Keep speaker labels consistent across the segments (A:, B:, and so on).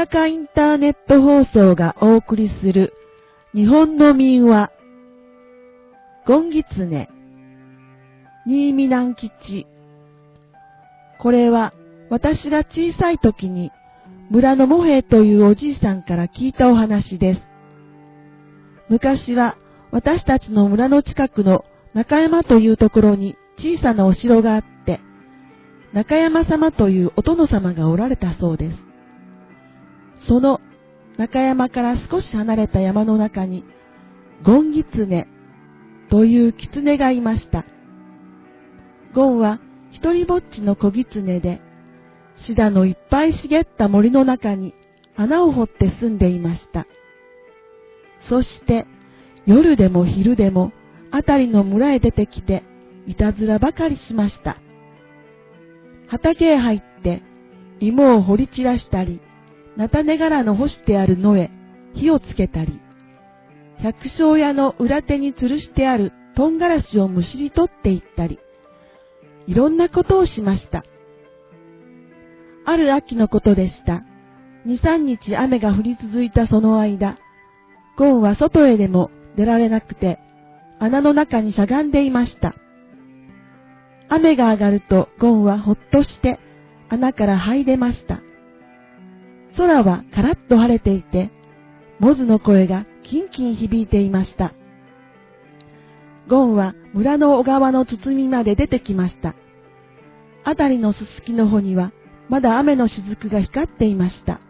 A: やかインターネット放送がお送りする日本の民話ゴンギツネ新見南吉これは私が小さい時に村のモヘというおじいさんから聞いたお話です。昔は私たちの村の近くの中山というところに小さなお城があって、中山様というお殿様がおられたそうです。その中山から少し離れた山の中に、ゴンギツネという狐がいました。ゴンは一人ぼっちの小狐で、シダのいっぱい茂った森の中に穴を掘って住んでいました。そして夜でも昼でも辺りの村へ出てきていたずらばかりしました。畑へ入って芋を掘り散らしたり、菜種柄の干してある野へ火をつけたり、百姓屋の裏手に吊るしてあるトンガラシをむしり取っていったり、いろんなことをしました。ある秋のことでした。二三日雨が降り続いたその間、ゴンは外へでも出られなくて、穴の中にしゃがんでいました。雨が上がるとゴンはほっとして穴から這い出ました。空はカラッと晴れていて、モズの声がキンキン響いていました。ゴンは村の小川の包みまで出てきました。あたりのすすきの穂にはまだ雨の雫が光っていました。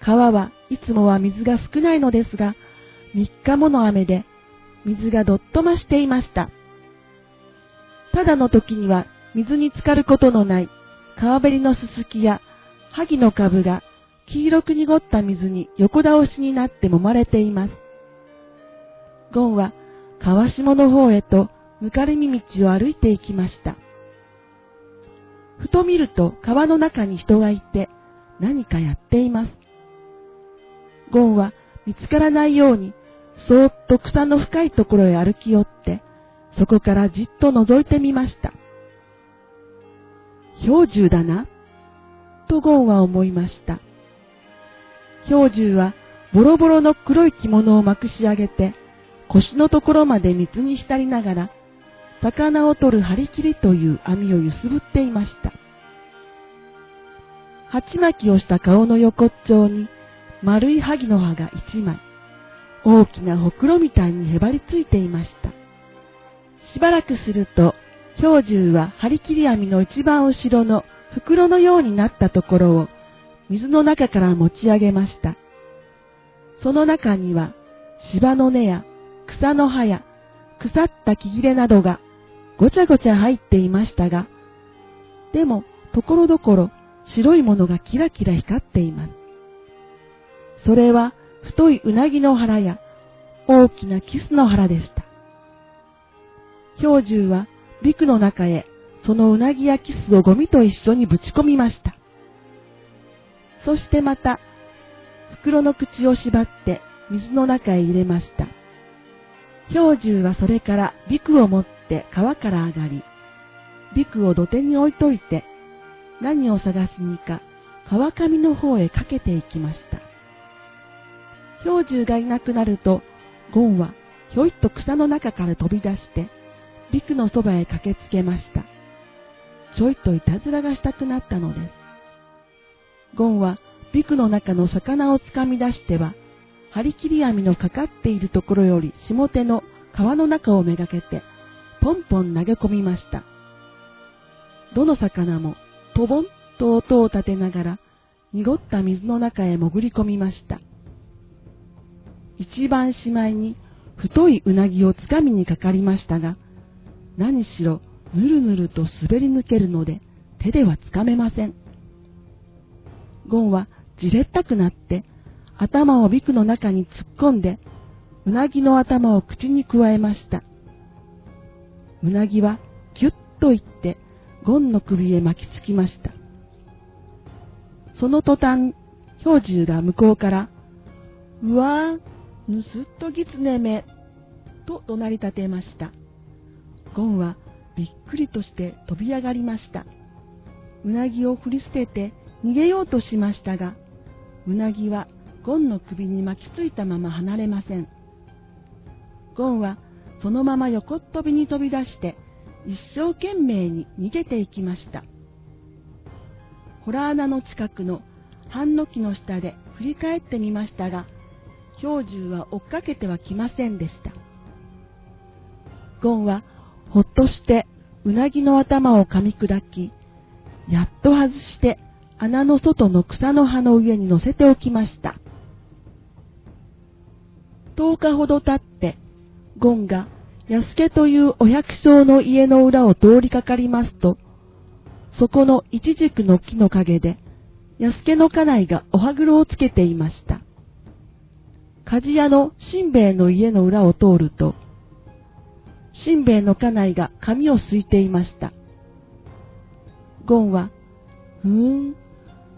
A: 川はいつもは水が少ないのですが、3日もの雨で水がどっと増していました。ただの時には水に浸かることのない川べりのすすきや萩の株が黄色く濁った水に横倒しになって揉まれています。ゴンは川下の方へとぬかるみ道を歩いていきました。ふと見ると川の中に人がいて何かやっています。ゴンは見つからないようにそーっと草の深いところへ歩き寄ってそこからじっと覗いてみました。氷柱だな、とゴンは思いました。氷柱はボロボロの黒い着物をまくし上げて、腰のところまで水に浸りながら、魚を取る張り切りという網を揺すぶっていました。鉢巻きをした顔の横っちょに丸い萩の葉が一枚、大きなほくろみたいにへばりついていました。しばらくすると、氷柱は張り切り網の一番後ろの袋のようになったところを水の中から持ち上げました。その中には芝の根や草の葉や腐った木切れなどがごちゃごちゃ入っていましたが、でもところどころ白いものがキラキラ光っています。それは太いうなぎの腹や大きなキスの腹でした。氷柱はビクの中へそのうなぎやキスをゴミと一緒にぶち込みました。そしてまた袋の口を縛って水の中へ入れました。氷柱はそれからビクを持って川から上がり、ビクを土手に置いといて、何を探しにか川上の方へかけていきました。氷柱がいなくなると、ゴンはひょいっと草の中から飛び出して、ビクのそばへ駆けつけました。ちょいといたずらがしたくなったのです。ゴンはビクの中の魚をつかみ出しては、張り切り網のかかっているところより下手の川の中をめがけて、ポンポン投げ込みました。どの魚も、トボンと音を立てながら、濁った水の中へ潜り込みました。一番しまいに、太いうなぎをつかみにかかりましたが、何しろぬるぬると滑り抜けるので手ではつかめません。ゴンはじれったくなって頭をビクの中に突っ込んでうなぎの頭を口にくわえました。うなぎはぎゅっといってゴンの首へ巻きつきました。その途端、氷柱が向こうから、うわー、ぬすっとぎつねめ、と怒鳴り立てました。ゴンはびっくりとして飛び上がりました。うなぎを振り捨てて逃げようとしましたが、
B: うなぎはゴンの首に巻きついたまま離れません。ゴンはそのまま横っ飛びに飛び出して一生懸命に逃げていきました。ホラー穴の近くの半の木の下で振り返ってみましたが、氷獣は追っかけてはきませんでした。ゴンはほっとしてうなぎの頭を噛み砕き、やっと外して穴の外の草の葉の上に乗せておきました。10日ほど経って、ゴンが安家というお百姓の家の裏を通りかかりますと、そこの一軸の木の陰で、安家の家内がおはぐろをつけていました。鍛冶屋のしんべヱの家の裏を通ると、しんべヱの家内が髪をすいていました。ゴンは、ふーん、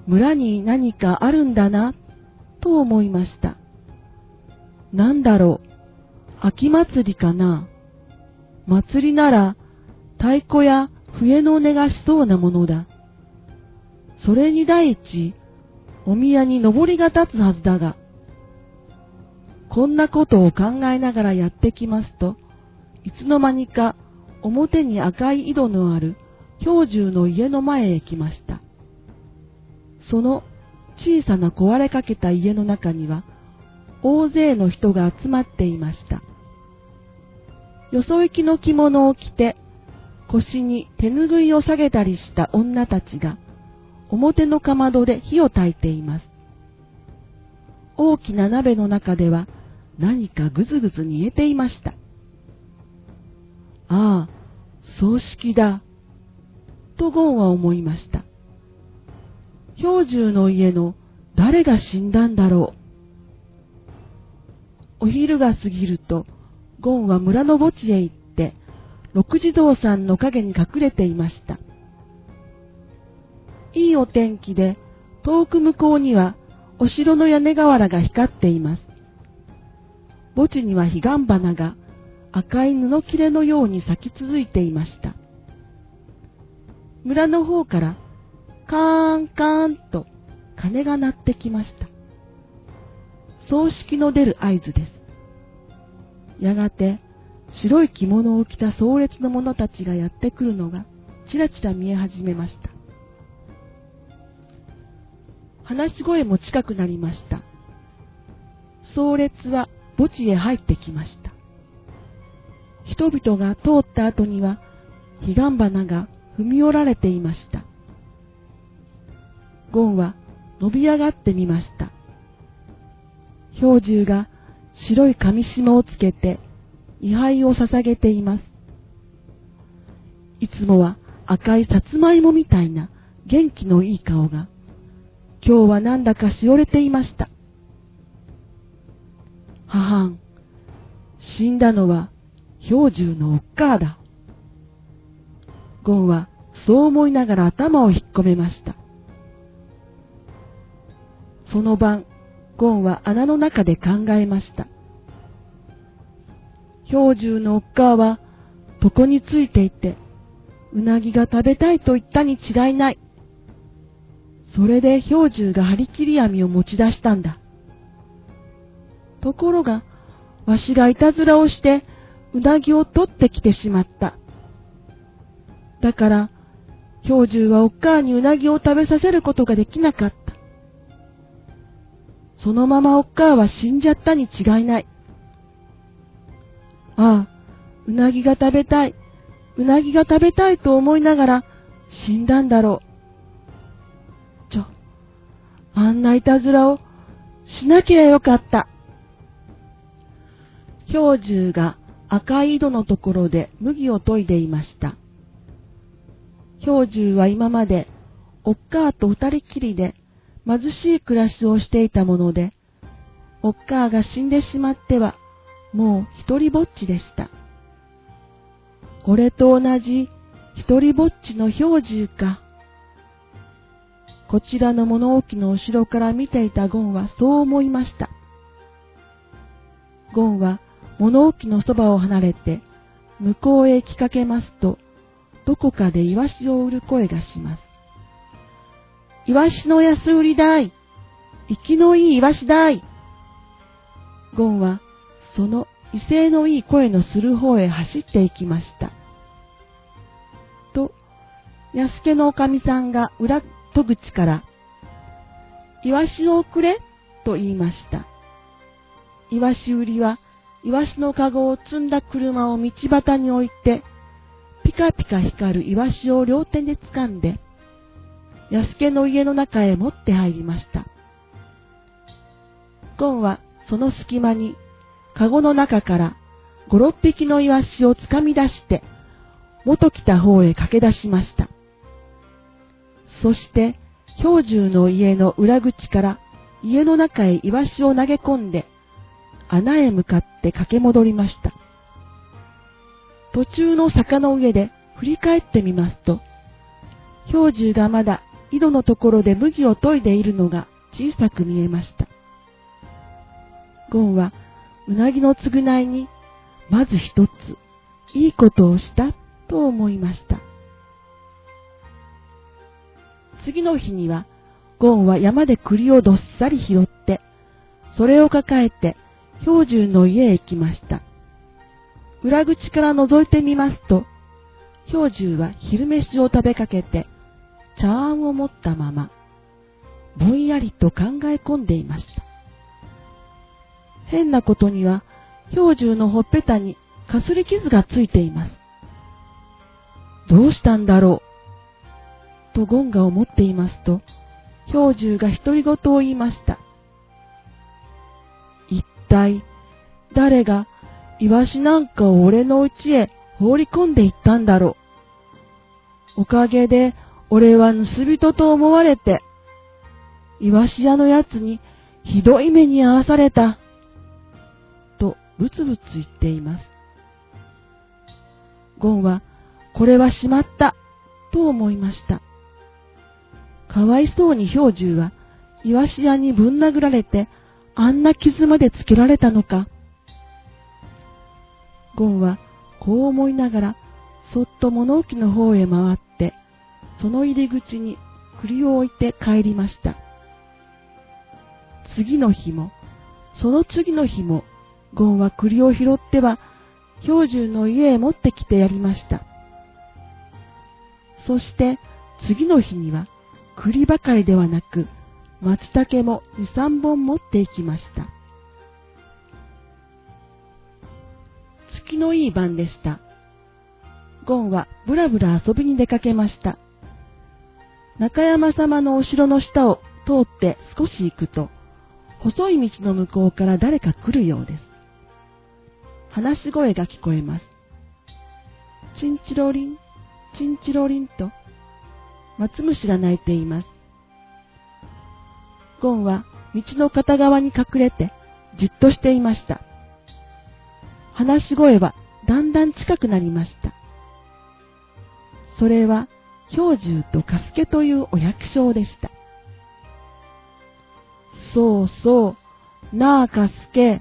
B: 村に何かあるんだな、と思いました。なんだろう、秋祭りかな。祭りなら、太鼓や笛の音がしそうなものだ。それに第一、お宮に登りが立つはずだが、こんなことを考えながらやってきますと、いつの間にか表に赤い井戸のある氷柱の家の前へ来ました。その小さな壊れかけた家の中には大勢の人が集まっていました。よそ行きの着物を着て腰に手ぬぐいを下げたりした女たちが表のかまどで火を焚いています。大きな鍋の中では何かぐずぐず煮えていました。ああ、葬式だ。とゴンは思いました。氷柱の家の誰が死んだんだろう。お昼が過ぎると、ゴンは村の墓地へ行って、六児童さんの影に隠れていました。いいお天気で、遠く向こうにはお城の屋根瓦が光っています。墓地には彼岸花が赤い布切れのように咲き続いていました。村の方からカーンカーンと鐘が鳴ってきました。葬式の出る合図です。やがて白い着物を着た壮烈な者たちがやってくるのがちらちら見え始めました。話し声も近くなりました。壮烈は墓地へ入ってきました。人々が通った後には彼岸花が踏み折られていました。ゴンは伸び上がってみました。氷柱が白い紙紐をつけて位牌を捧げています。いつもは赤いさつまいもみたいな元気のいい顔が、今日はなんだかしおれていました。母ん、死んだのは氷柱のおっかーだ。ゴンはそう思いながら頭を引っ込めました。その晩、ゴンは穴の中で考えました。氷柱のおっかあは床についていて、うなぎが食べたいと言ったに違いない。それで氷柱が張り切り網を持ち出したんだ。ところが、わしがいたずらをして、うなぎを取ってきてしまった。だから、氷柱はおっかあにうなぎを食べさせることができなかった。そのままおっかあは死んじゃったに違いない。ああ、うなぎが食べたい、うなぎが食べたいと思いながら死んだんだろう。ちょ、あんないたずらをしなきゃよかった。氷柱が赤い井戸のところで麦を研いでいました。氷柱は今までおっかあと二人きりで貧しい暮らしをしていたもので、おっかあが死んでしまっては、もう一人ぼっちでした。俺と同じ一人ぼっちの氷柱か。こちらの物置の後ろから見ていたゴンはそう思いました。ゴンは物置のそばを離れて、向こうへ行きかけますと、どこかでイワシを売る声がします。イワシの安売りだい。生きのいいイワシだいゴンはその威勢のいい声のする方へ走っていきました。と、安家のおかみさんが裏戸口から、イワシをくれと言いました。イワシ売りは、イワシのかごを積んだ車を道端に置いて、ピカピカ光るイワシを両手で掴んで、安家の家の中へ持って入りました。ゴンはその隙間に、かごの中から五六匹のイワシを掴み出して、元来た方へ駆け出しました。そして、氷柱の家の裏口から家の中へイワシを投げ込んで、穴へ向かって駆け戻りました。途中の坂の上で振り返ってみますと、氷柱がまだ井戸のところで麦を研いでいるのが小さく見えました。ゴンはうなぎの償いにまず一ついいことをしたと思いました。次の日にはゴンは山で栗をどっさり拾って、それを抱えて氷柱の家へ行きました。裏口から覗いてみますと、氷柱は昼飯を食べかけて、茶碗を持ったまま、ぼんやりと考え込んでいました。変なことには、氷柱のほっぺたにかすり傷がついています。どうしたんだろうとゴンが思っていますと、氷柱が独り言を言いました。体、誰がイワシなんかを俺の家へ放り込んでいったんだろう。おかげで俺は盗人と思われて、イワシ屋のやつにひどい目に遭わされた。とブツブツ言っています。ゴンは、これはしまった、と思いました。かわいそうに氷柱は、イワシ屋にぶん殴られて、あんな傷までつけられたのか。ゴンは、こう思いながら、そっと物置の方へ回って、その入り口に栗を置いて帰りました。次の日も、その次の日も、ゴンは栗を拾っては、氷柱の家へ持ってきてやりました。そして、次の日には、栗ばかりではなく、松茸も二三本持っていきました。月のいい晩でした。ゴンはぶらぶら遊びに出かけました。中山様のお城の下を通って少し行くと、細い道の向こうから誰か来るようです。話し声が聞こえます。チンチロリン、チンチロリンと、松虫が鳴いています。ゴンは道の片側に隠れてじっとしていました。話し声はだんだん近くなりました。それは氷柱とカスケというお百姓でした。そうそう、なあカスケ、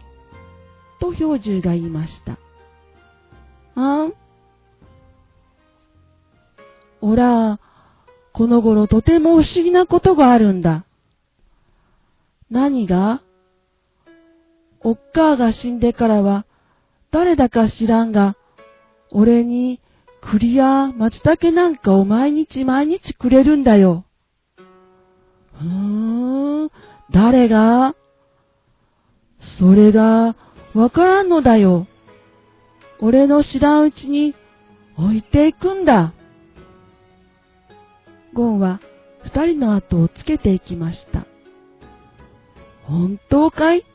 B: と氷柱が言いました。あん？おら、この頃とても不思議なことがあるんだ。何が？おっかあが死んでからは、誰だか知らんが、俺に栗や松茸なんかを毎日毎日くれるんだよ。ふーん、誰が？それが、わからんのだよ。俺の知らんうちに置いていくんだ。ゴンは二人の後をつけていきました。本当かい？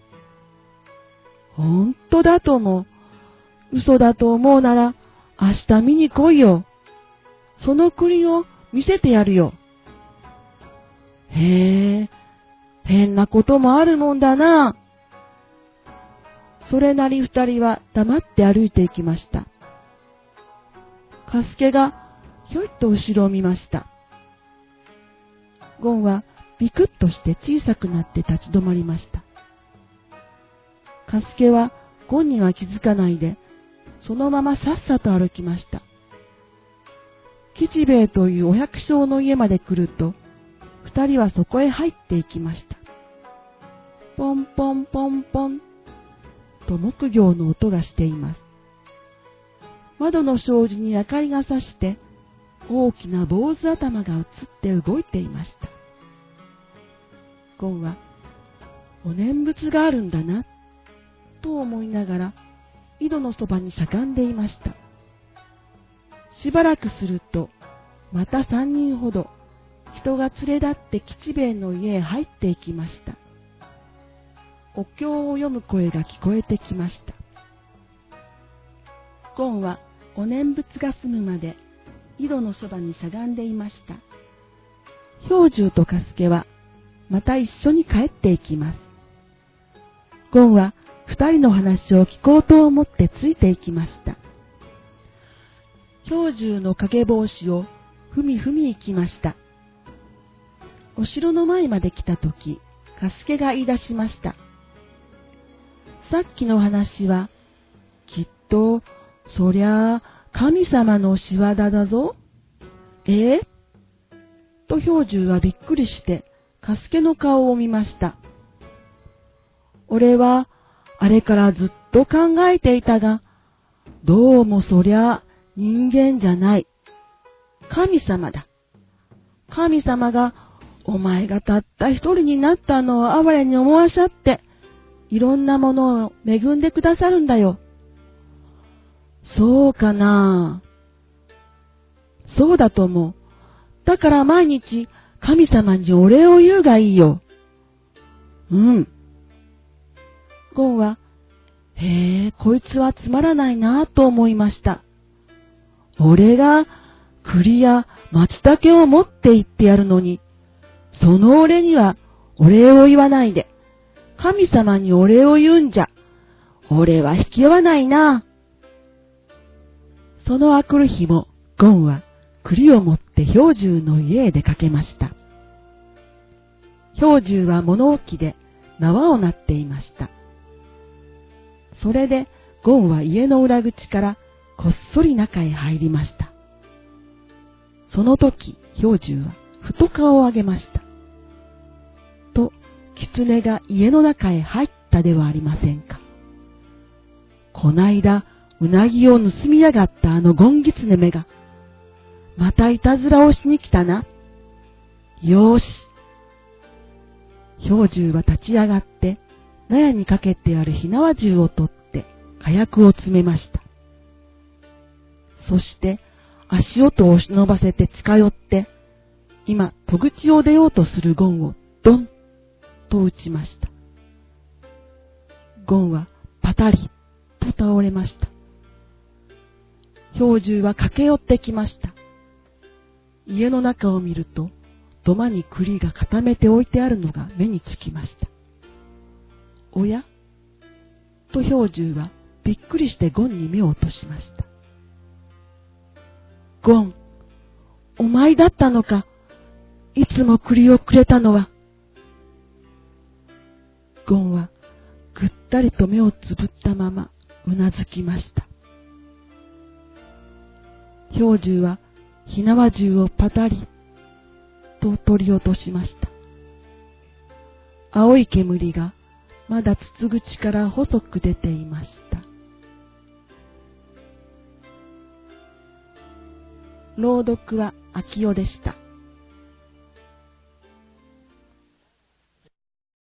B: 本当だとも、嘘だと思うなら、明日見に来いよ。その栗を見せてやるよ。へえ、変なこともあるもんだな。それなり二人は黙って歩いていきました。カスケがひょいっと後ろを見ました。ゴンはビクッとして小さくなって立ち止まりました。カスケはゴンには気づかないでそのままさっさと歩きました。吉兵衛というお百姓の家まで来ると、二人はそこへ入っていきました。ポンポンポンポンと木魚の音がしています。窓の障子に明かりがさして大きな坊主頭が映って動いていました。ゴンはお念仏があるんだなと思いながら井戸のそばにしゃがんでいました。しばらくするとまた三人ほど人が連れ立って吉兵衛の家へ入っていきました。お経を読む声が聞こえてきました。ゴンはお念仏が済むまで井戸のそばにしゃがんでいました。氷柱とカスケはまた一緒に帰っていきます。ゴンは二人の話を聞こうと思ってついていきました。氷柱の影帽子をふみふみ行きました。お城の前まで来たとき、カスケが言い出しました。さっきの話は、きっと、そりゃあ、神様の仕業だぞ。え？えと氷柱はびっくりして、カスケの顔を見ました。俺は、あれからずっと考えていたが、どうもそりゃ人間じゃない。神様だ。神様が、お前がたった一人になったのを哀れに思わしゃって、いろんなものを恵んでくださるんだよ。そうかなそうだと思う。だから毎日神様にお礼を言うがいいよ。うん。ゴンは、へえ、こいつはつまらないなぁと思いました。俺が栗や松茸を持って行ってやるのに、その俺にはお礼を言わないで、神様にお礼を言うんじゃ。俺は引き合わないな。そのあくる日も、ゴンは栗を持って氷柱の家へ出かけました。氷柱は物置で縄をなっていました。それで、ゴンは家の裏口からこっそり中へ入りました。その時、氷柱はふと顔を上げました。と狐が家の中へ入ったではありませんか。こないだ、うなぎを盗みやがったあのゴンギツネめが、またいたずらをしに来たな。よーし。氷柱は立ち上がって、納屋にかけてある火縄銃を取って、火薬を詰めました。そして、足音を忍ばせて近寄って、今、戸口を出ようとするゴンをドンと打ちました。ゴンはパタリと倒れました。氷柱は駆け寄ってきました。家の中を見ると、土間に栗が固めて置いてあるのが目につきました。おやと氷柱はびっくりしてゴンに目を落としました。ゴン、お前だったのか。いつも栗をくれたのは。ゴンはぐったりと目をつぶったままうなずきました。氷柱は火縄銃をパタリと取り落としました。青い煙がまだ筒口から細く出ていました。朗読は秋代でした。